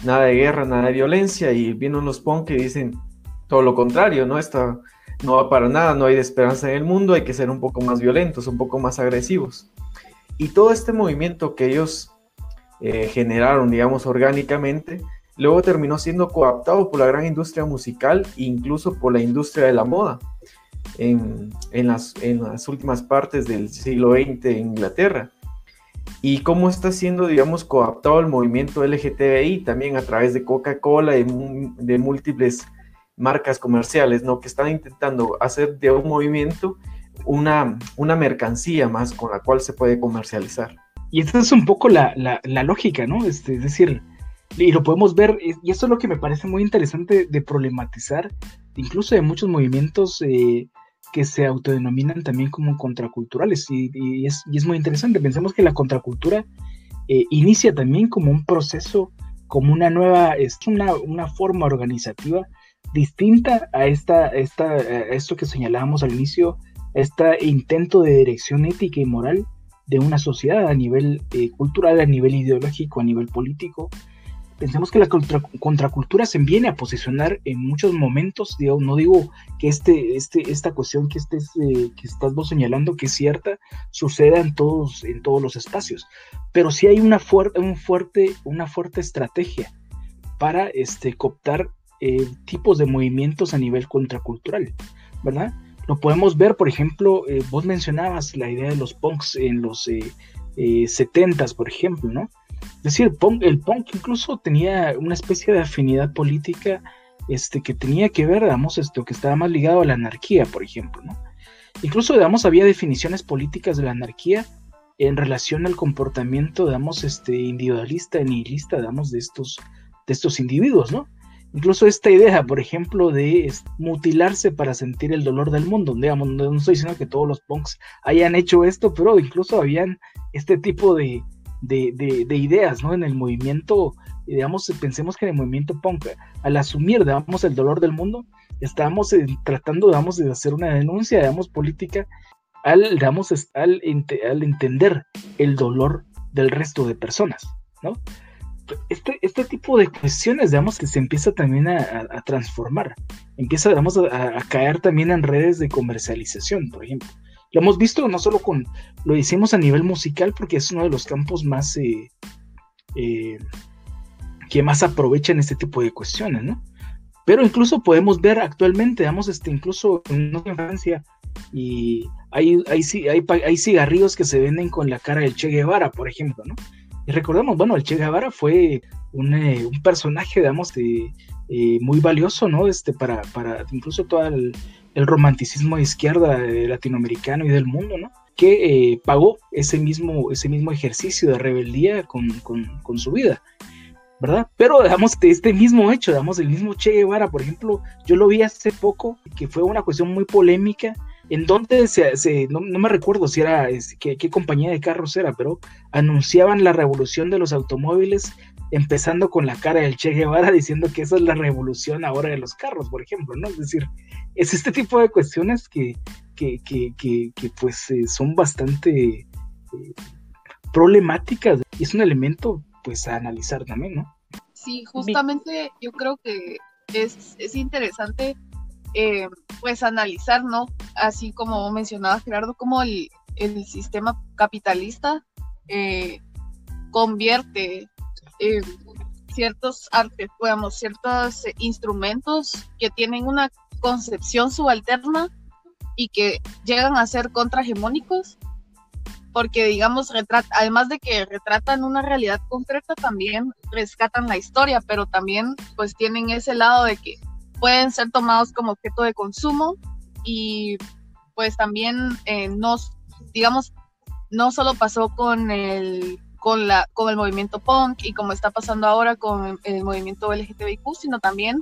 nada de guerra, nada de violencia, y vienen los punk que dicen todo lo contrario, ¿no? Está, no va para nada, no hay esperanza en el mundo, hay que ser un poco más violentos, un poco más agresivos. Y todo este movimiento que ellos eh, generaron, digamos, orgánicamente, luego terminó siendo coaptado por la gran industria musical e incluso por la industria de la moda en, las, en las últimas partes del siglo XX en Inglaterra. Y cómo está siendo, digamos, coaptado el movimiento LGTBI también a través de Coca-Cola, y de múltiples marcas comerciales, ¿no? Que están intentando hacer de un movimiento una, una mercancía más con la cual se puede comercializar. Y esta es un poco la, la, lógica, ¿no? Este, es decir, y lo podemos ver, y esto es lo que me parece muy interesante de problematizar, incluso de muchos movimientos eh, que se autodenominan también como contraculturales, y, es, y, es, muy interesante. Pensemos que la contracultura eh, inicia también como un proceso, como una nueva, es una, una forma organizativa distinta a, esta, esta, esto que señalábamos al inicio, este intento de dirección ética y moral de una sociedad a nivel eh, cultural, a nivel ideológico, a nivel político. Pensemos que la contracultura se viene a posicionar en muchos momentos, no digo que este, este, esta cuestión que, estés, eh, que estás vos señalando que es cierta, suceda en todos, en todos los espacios, pero sí hay una, fuerte un fuerte, una fuerte estrategia para este, cooptar eh, tipos de movimientos a nivel contracultural, ¿verdad? Lo podemos ver, por ejemplo, eh, vos mencionabas la idea de los punks en los eh, 70s, eh, por ejemplo, ¿no? Es decir, el punk incluso tenía una especie de afinidad política este, que tenía que ver, digamos, esto, que estaba más ligado a la anarquía, por ejemplo, ¿no? Incluso, digamos, había definiciones políticas de la anarquía en relación al comportamiento, digamos, este, individualista, nihilista, digamos, de estos, de estos individuos, ¿no? Incluso esta idea, por ejemplo, de mutilarse para sentir el dolor del mundo. Digamos, no estoy diciendo que todos los punks hayan hecho esto, pero incluso habían este tipo de, ideas, ¿no? En el movimiento, digamos, pensemos que en el movimiento punk, al asumir, digamos, el dolor del mundo, estábamos eh, tratando, digamos, de hacer una denuncia, digamos, política al, digamos, al, al entender el dolor del resto de personas, ¿no? este, este tipo de cuestiones, digamos, que se empieza también a, transformar, empieza, digamos, a, caer también en redes de comercialización, por ejemplo. Lo hemos visto no solo con, lo hicimos a nivel musical, porque es uno de los campos más, eh, eh, que más aprovechan este tipo de cuestiones, ¿no? Pero incluso podemos ver actualmente, digamos, este, incluso en Francia, y hay, hay, hay, hay cigarrillos que se venden con la cara del Che Guevara, por ejemplo, ¿no? Y recordemos, bueno, el Che Guevara fue un, eh, personaje, digamos, de, muy valioso, ¿no? Este, para, para incluso todo el, romanticismo de izquierda eh, latinoamericano y del mundo, ¿no? Que pagó ese mismo, ese mismo ejercicio de rebeldía con, con, su vida. ¿verdad? Pero, digamos, de este mismo hecho, digamos, el mismo Che Guevara, por ejemplo, yo lo vi hace poco, que fue una cuestión muy polémica, en donde se, no, me recuerdo si era, qué, compañía de carros era, pero anunciaban la revolución de los automóviles, empezando con la cara del Che Guevara (laughs) diciendo que esa es la revolución ahora de los carros, por ejemplo, ¿no? Es decir, es este tipo de cuestiones que, que, pues eh, son bastante eh, problemáticas es un elemento pues a analizar también, ¿no? Sí, justamente yo creo que es, es interesante eh, pues analizar, ¿no? Así como mencionaba Gerardo, cómo el, sistema capitalista convierte ciertos artes, digamos, ciertos instrumentos que tienen una concepción subalterna y que llegan a ser contrahegemónicos, porque digamos, además de que retratan una realidad concreta, también rescatan la historia, pero también pues tienen ese lado de que pueden ser tomados como objeto de consumo y pues también eh, digamos, no solo pasó con el, con, la, con el movimiento punk y como está pasando ahora con el movimiento LGTBIQ, sino también,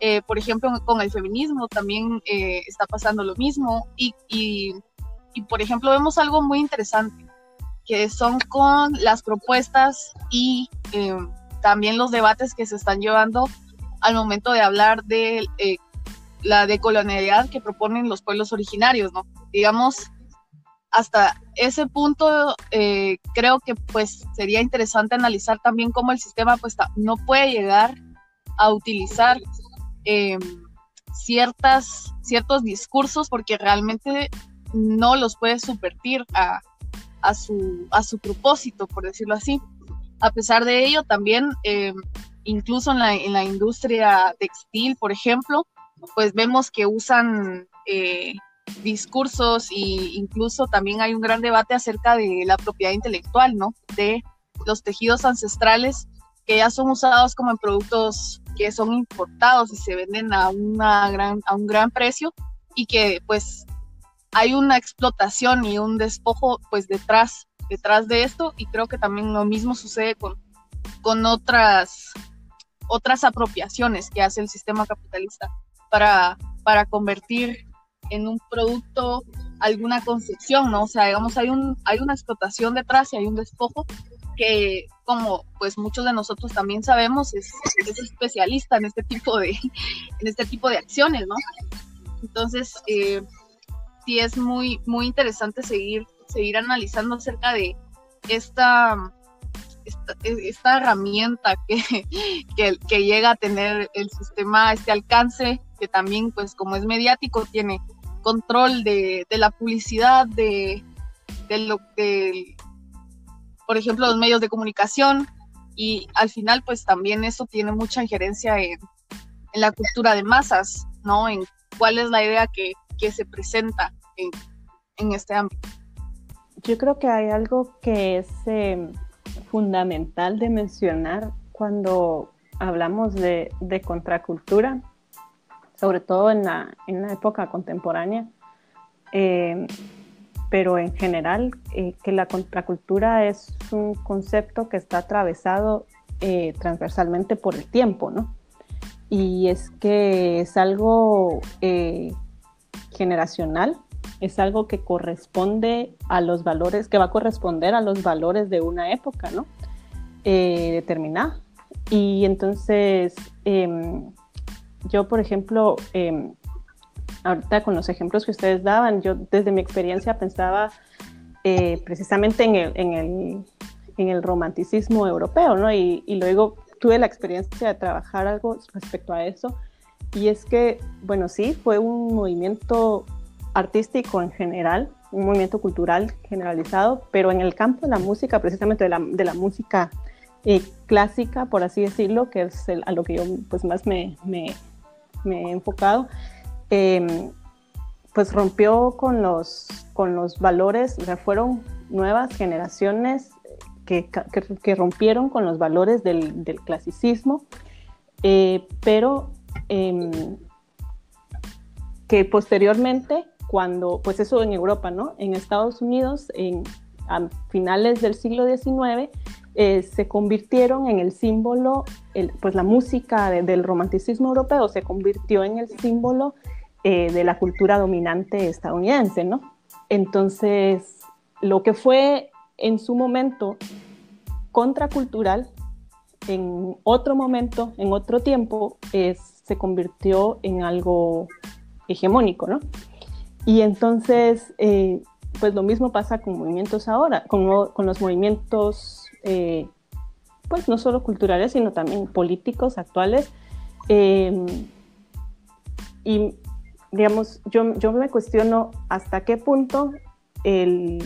eh, por ejemplo, con el feminismo también eh, está pasando lo mismo y, y, por ejemplo, vemos algo muy interesante, que son con las propuestas y también los debates que se están llevando al momento de hablar de eh, la decolonialidad que proponen los pueblos originarios. Digamos, hasta ese punto eh, creo que pues sería interesante analizar también cómo el sistema pues no puede llegar a utilizar em, ciertas, ciertos discursos porque realmente no los puede subvertir a, a su, a su propósito, por decirlo así. A pesar de ello, también, eh, incluso en la, en la, industria textil, por ejemplo, pues vemos que usan eh, discursos e incluso también hay un gran debate acerca de la propiedad intelectual, ¿no? De los tejidos ancestrales que ya son usados como en productos que son importados y se venden a, una gran, a un gran precio y que pues hay una explotación y un despojo pues detrás, detrás de esto y creo que también lo mismo sucede con, con otras, otras apropiaciones que hace el sistema capitalista para, para convertir en un producto alguna concepción, ¿no? O sea, digamos, hay, un, hay una explotación detrás y hay un despojo que, como pues muchos de nosotros también sabemos, es, es especialista en este tipo de, en este tipo de acciones, ¿no? Entonces, eh, sí es muy, muy interesante seguir, seguir analizando acerca de esta, esta, herramienta (laughs) que, que, llega a tener el sistema, este alcance, que también, pues, como es mediático, tiene control de, la publicidad, de, de lo de, por ejemplo, los medios de comunicación, y al final, pues también eso tiene mucha injerencia en, en la cultura de masas, ¿no? En cuál es la idea que, que se presenta en, en, este ámbito. Yo creo que hay algo que es em, fundamental de mencionar cuando hablamos de, de, contracultura, sobre todo en la, en la época contemporánea, eh, pero en general, eh, que la contracultura es un concepto que está atravesado eh, transversalmente por el tiempo, ¿no? y es que es algo eh, generacional, es algo que corresponde a los valores, que va a corresponder a los valores de una época, ¿no? Determinada. Y entonces, em, yo, por ejemplo, em, ahorita con los ejemplos que ustedes daban, yo desde mi experiencia pensaba eh, precisamente en el, en, el, en el, romanticismo europeo, ¿no? Y, y luego tuve la experiencia de trabajar algo respecto a eso. Y es que, bueno, sí, fue un movimiento artístico en general, un movimiento cultural generalizado, pero en el campo de la música, precisamente de la, de la música eh, clásica, por así decirlo, que es a lo que yo pues más me, me, me he enfocado, em, pues rompió con los, con los valores, o sea, fueron nuevas generaciones que, rompieron con los valores del, clasicismo, eh, pero em, que posteriormente, cuando, pues eso en Europa, ¿no? En Estados Unidos, en, a finales del siglo XIX, eh, se convirtieron en el símbolo, pues la música del romanticismo europeo se convirtió en el símbolo eh, de la cultura dominante estadounidense, ¿no? Entonces, lo que fue en su momento contracultural, en otro momento, en otro tiempo, se convirtió en algo hegemónico, ¿no? Y entonces, eh, pues lo mismo pasa con movimientos ahora, con, con los movimientos, eh, pues no solo culturales, sino también políticos actuales. Y, digamos, yo, yo me cuestiono hasta qué punto el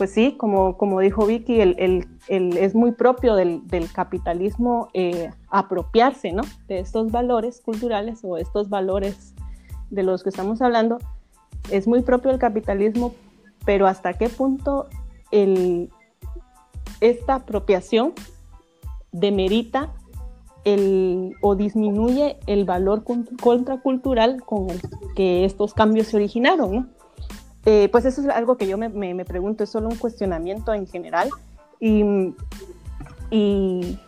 pues sí, como, como dijo Vicky, el, es muy propio del, capitalismo eh, apropiarse ¿no? de estos valores culturales o estos valores de los que estamos hablando. Es muy propio del capitalismo, pero hasta qué punto esta apropiación demerita el, o disminuye el valor contracultural con el que estos cambios se originaron. Eh, pues eso es algo que yo me, me, pregunto, es solo un cuestionamiento en general. Y, y,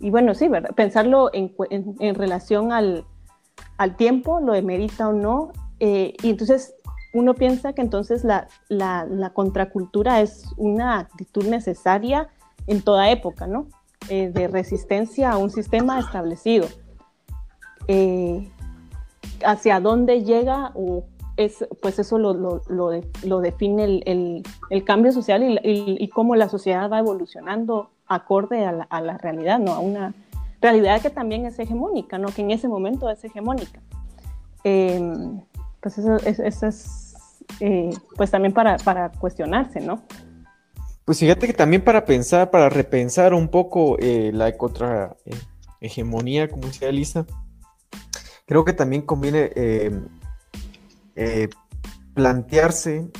y bueno, sí, ¿verdad? pensarlo en, en, relación al, al, tiempo, lo demerita o no. Eh, y entonces uno piensa que entonces la, la, la, contracultura es una actitud necesaria en toda época, ¿no? Eh, de resistencia a un sistema establecido. hacia dónde llega o es, pues eso lo, lo, lo, define el, el, cambio social y, y, cómo la sociedad va evolucionando acorde a la, a la, realidad, ¿no? A una realidad que también es hegemónica, ¿no? Que en ese momento es hegemónica. Em, pues eso, eso, es eh, pues también para, para cuestionarse, ¿no? Pues fíjate que también para pensar, para repensar un poco eh, la contra hegemonía, como decía Elisa, creo que también conviene plantearse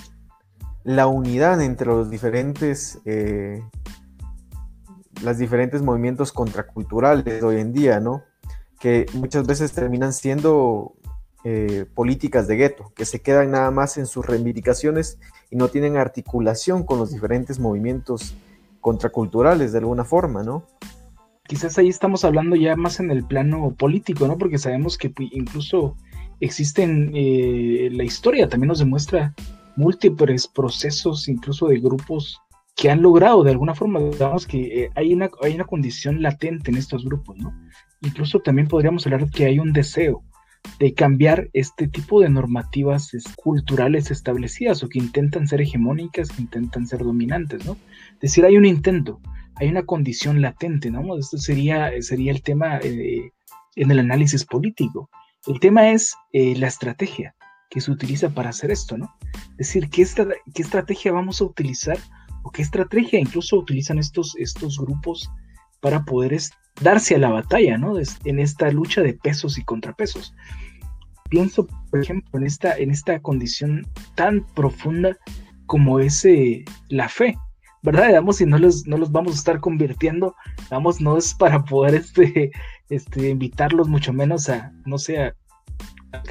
la unidad entre los diferentes, eh, los diferentes movimientos contraculturales de hoy en día, ¿no? Que muchas veces terminan siendo eh, políticas de gueto, que se quedan nada más en sus reivindicaciones y no tienen articulación con los diferentes movimientos contraculturales de alguna forma, ¿no? Quizás ahí estamos hablando ya más en el plano político, ¿no? Porque sabemos que pues, incluso existen, eh, la historia también nos demuestra múltiples procesos, incluso de grupos que han logrado de alguna forma, digamos que eh, hay, una, hay una condición latente en estos grupos, ¿no? Incluso también podríamos hablar que hay un deseo de cambiar este tipo de normativas culturales establecidas o que intentan ser hegemónicas, que intentan ser dominantes, ¿no? Es decir, hay un intento, hay una condición latente, ¿no? Esto sería, sería el tema eh, en el análisis político. El tema es eh, la estrategia que se utiliza para hacer esto, ¿no? Es decir, ¿qué, qué estrategia vamos a utilizar o qué estrategia incluso utilizan estos, estos grupos para poder darse a la batalla, ¿no? En esta lucha de pesos y contrapesos. Pienso, por ejemplo, en esta, en esta condición tan profunda como es eh, la fe, ¿verdad? Si no los, no los vamos a estar convirtiendo, vamos, no es para poder (laughs) este, este, invitarlos mucho menos a, no sé, a,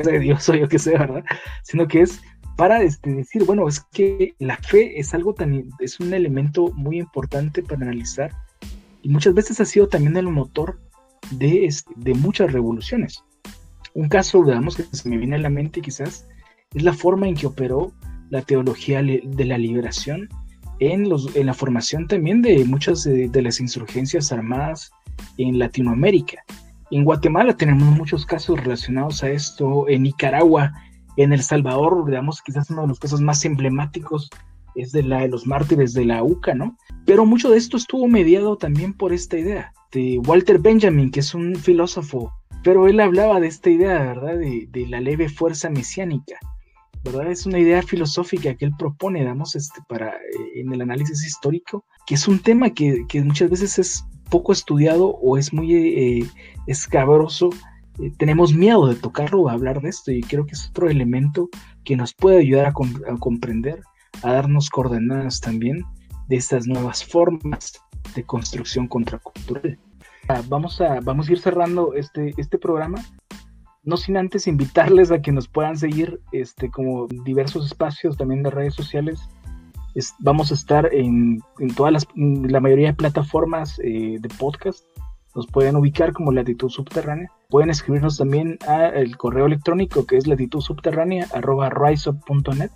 de Dios o yo que sé, ¿verdad? Sino que es para este, decir, bueno, es que la fe es algo tan, es un elemento muy importante para analizar y muchas veces ha sido también el motor de, de muchas revoluciones. Un caso, digamos, que se me viene a la mente quizás, es la forma en que operó la teología de la liberación en, los, en la formación también de muchas de, de las insurgencias armadas en Latinoamérica. En Guatemala tenemos muchos casos relacionados a esto, en Nicaragua, en El Salvador, digamos, quizás uno de los casos más emblemáticos es de la de los mártires de la UCA, ¿no? Pero mucho de esto estuvo mediado también por esta idea de Walter Benjamin, que es un filósofo, pero él hablaba de esta idea, ¿verdad? De, de la leve fuerza mesiánica, ¿verdad? Es una idea filosófica que él propone, digamos, este, para, eh, en el análisis histórico, que es un tema que, que muchas veces es poco estudiado o es muy eh, escabroso, eh, tenemos miedo de tocarlo o hablar de esto y creo que es otro elemento que nos puede ayudar a, comprender, a darnos coordenadas también de estas nuevas formas de construcción contracultural. Ah, vamos a, vamos a ir cerrando este, este programa, no sin antes invitarles a que nos puedan seguir este, como diversos espacios también de redes sociales vamos a estar en, todas las, la mayoría de plataformas eh, de podcast. Nos pueden ubicar como Latitud Subterránea. Pueden escribirnos también al correo electrónico que es latitudsubterránea.net.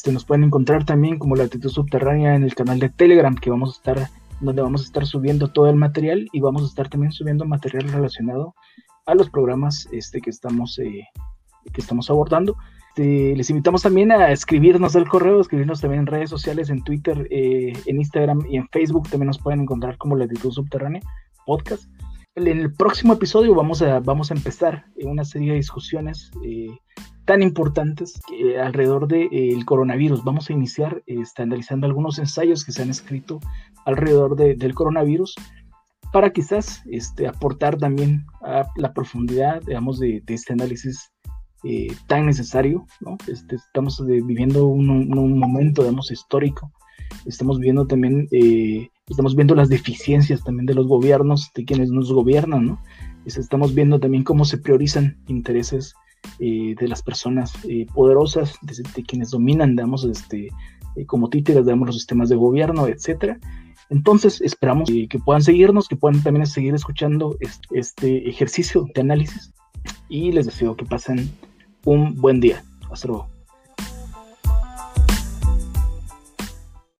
Este, nos pueden encontrar también como Latitud Subterránea en el canal de Telegram que vamos a estar donde vamos a estar subiendo todo el material y vamos a estar también subiendo material relacionado a los programas este, que, estamos, eh, que estamos abordando. Este, les invitamos también a escribirnos del correo, escribirnos también en redes sociales, en Twitter, eh, en Instagram y en Facebook. También nos pueden encontrar como Latitud Subterránea Podcast. En el próximo episodio vamos a, vamos a empezar una serie de discusiones eh, tan importantes alrededor del coronavirus. Vamos a iniciar estandarizando algunos ensayos que se han escrito alrededor del coronavirus para quizás este, aportar también a la profundidad, digamos, de, de este análisis eh, tan necesario, ¿no? Este, estamos viviendo un, momento, digamos, histórico. Estamos viendo también, eh, estamos viendo las deficiencias también de los gobiernos, de quienes nos gobiernan, ¿no? Estamos viendo también cómo se priorizan intereses eh, de las personas poderosas, de, quienes dominan, digamos, este, como títeres, digamos, los sistemas de gobierno, etcétera. Entonces, esperamos que puedan seguirnos, que puedan también seguir escuchando este ejercicio de análisis y les deseo que pasen un buen día. Hasta luego.